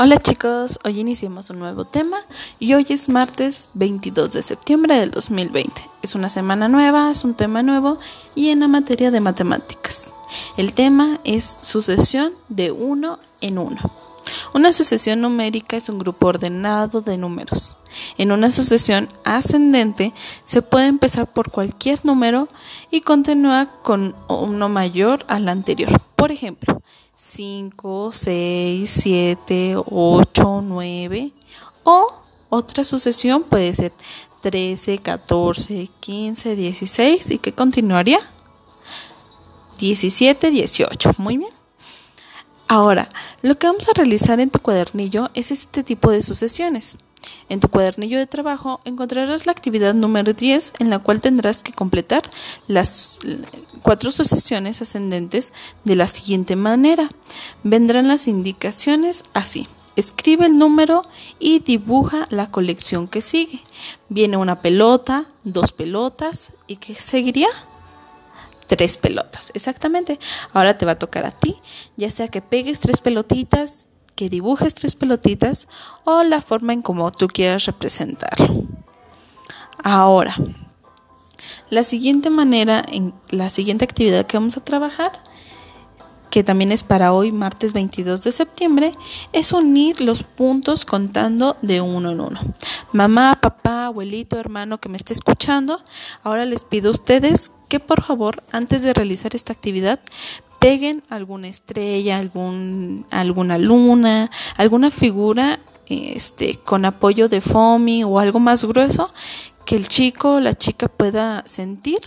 Hola chicos, hoy iniciamos un nuevo tema y hoy es martes 22 de septiembre del 2020. Es una semana nueva, es un tema nuevo y en la materia de matemáticas. El tema es sucesión de uno en uno. Una sucesión numérica es un grupo ordenado de números. En una sucesión ascendente se puede empezar por cualquier número y continúa con uno mayor al anterior. Por ejemplo, 5, 6, 7, 8, 9 o otra sucesión puede ser 13, 14, 15, 16 y que continuaría 17, 18. Muy bien. Ahora, lo que vamos a realizar en tu cuadernillo es este tipo de sucesiones. En tu cuadernillo de trabajo encontrarás la actividad número 10 en la cual tendrás que completar las cuatro sucesiones ascendentes de la siguiente manera. Vendrán las indicaciones así. Escribe el número y dibuja la colección que sigue. Viene una pelota, dos pelotas y ¿qué seguiría? Tres pelotas. Exactamente. Ahora te va a tocar a ti, ya sea que pegues tres pelotitas, que dibujes tres pelotitas o la forma en como tú quieras representarlo. Ahora, la siguiente manera, en la siguiente actividad que vamos a trabajar, que también es para hoy, martes 22 de septiembre, es unir los puntos contando de uno en uno. Mamá, papá, abuelito, hermano que me esté escuchando, ahora les pido a ustedes que por favor, antes de realizar esta actividad, peguen alguna estrella, algún, alguna luna, alguna figura este, con apoyo de foamy o algo más grueso que el chico o la chica pueda sentir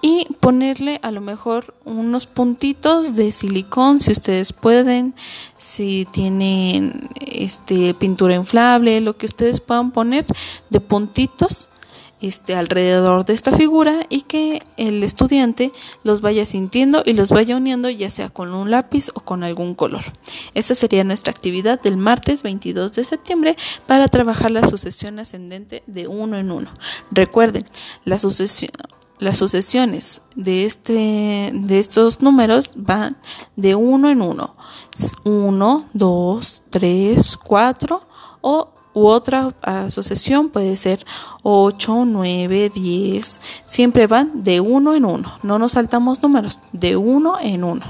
y ponerle a lo mejor unos puntitos de silicón si ustedes pueden, si tienen este pintura inflable, lo que ustedes puedan poner de puntitos este, alrededor de esta figura y que el estudiante los vaya sintiendo y los vaya uniendo ya sea con un lápiz o con algún color. Esta sería nuestra actividad del martes 22 de septiembre para trabajar la sucesión ascendente de uno en uno. Recuerden, la sucesión las sucesiones de este de estos números van de uno en uno. Uno, dos, tres, cuatro o otra asociación puede ser 8, 9, 10. Siempre van de uno en uno. No nos saltamos números, de uno en uno.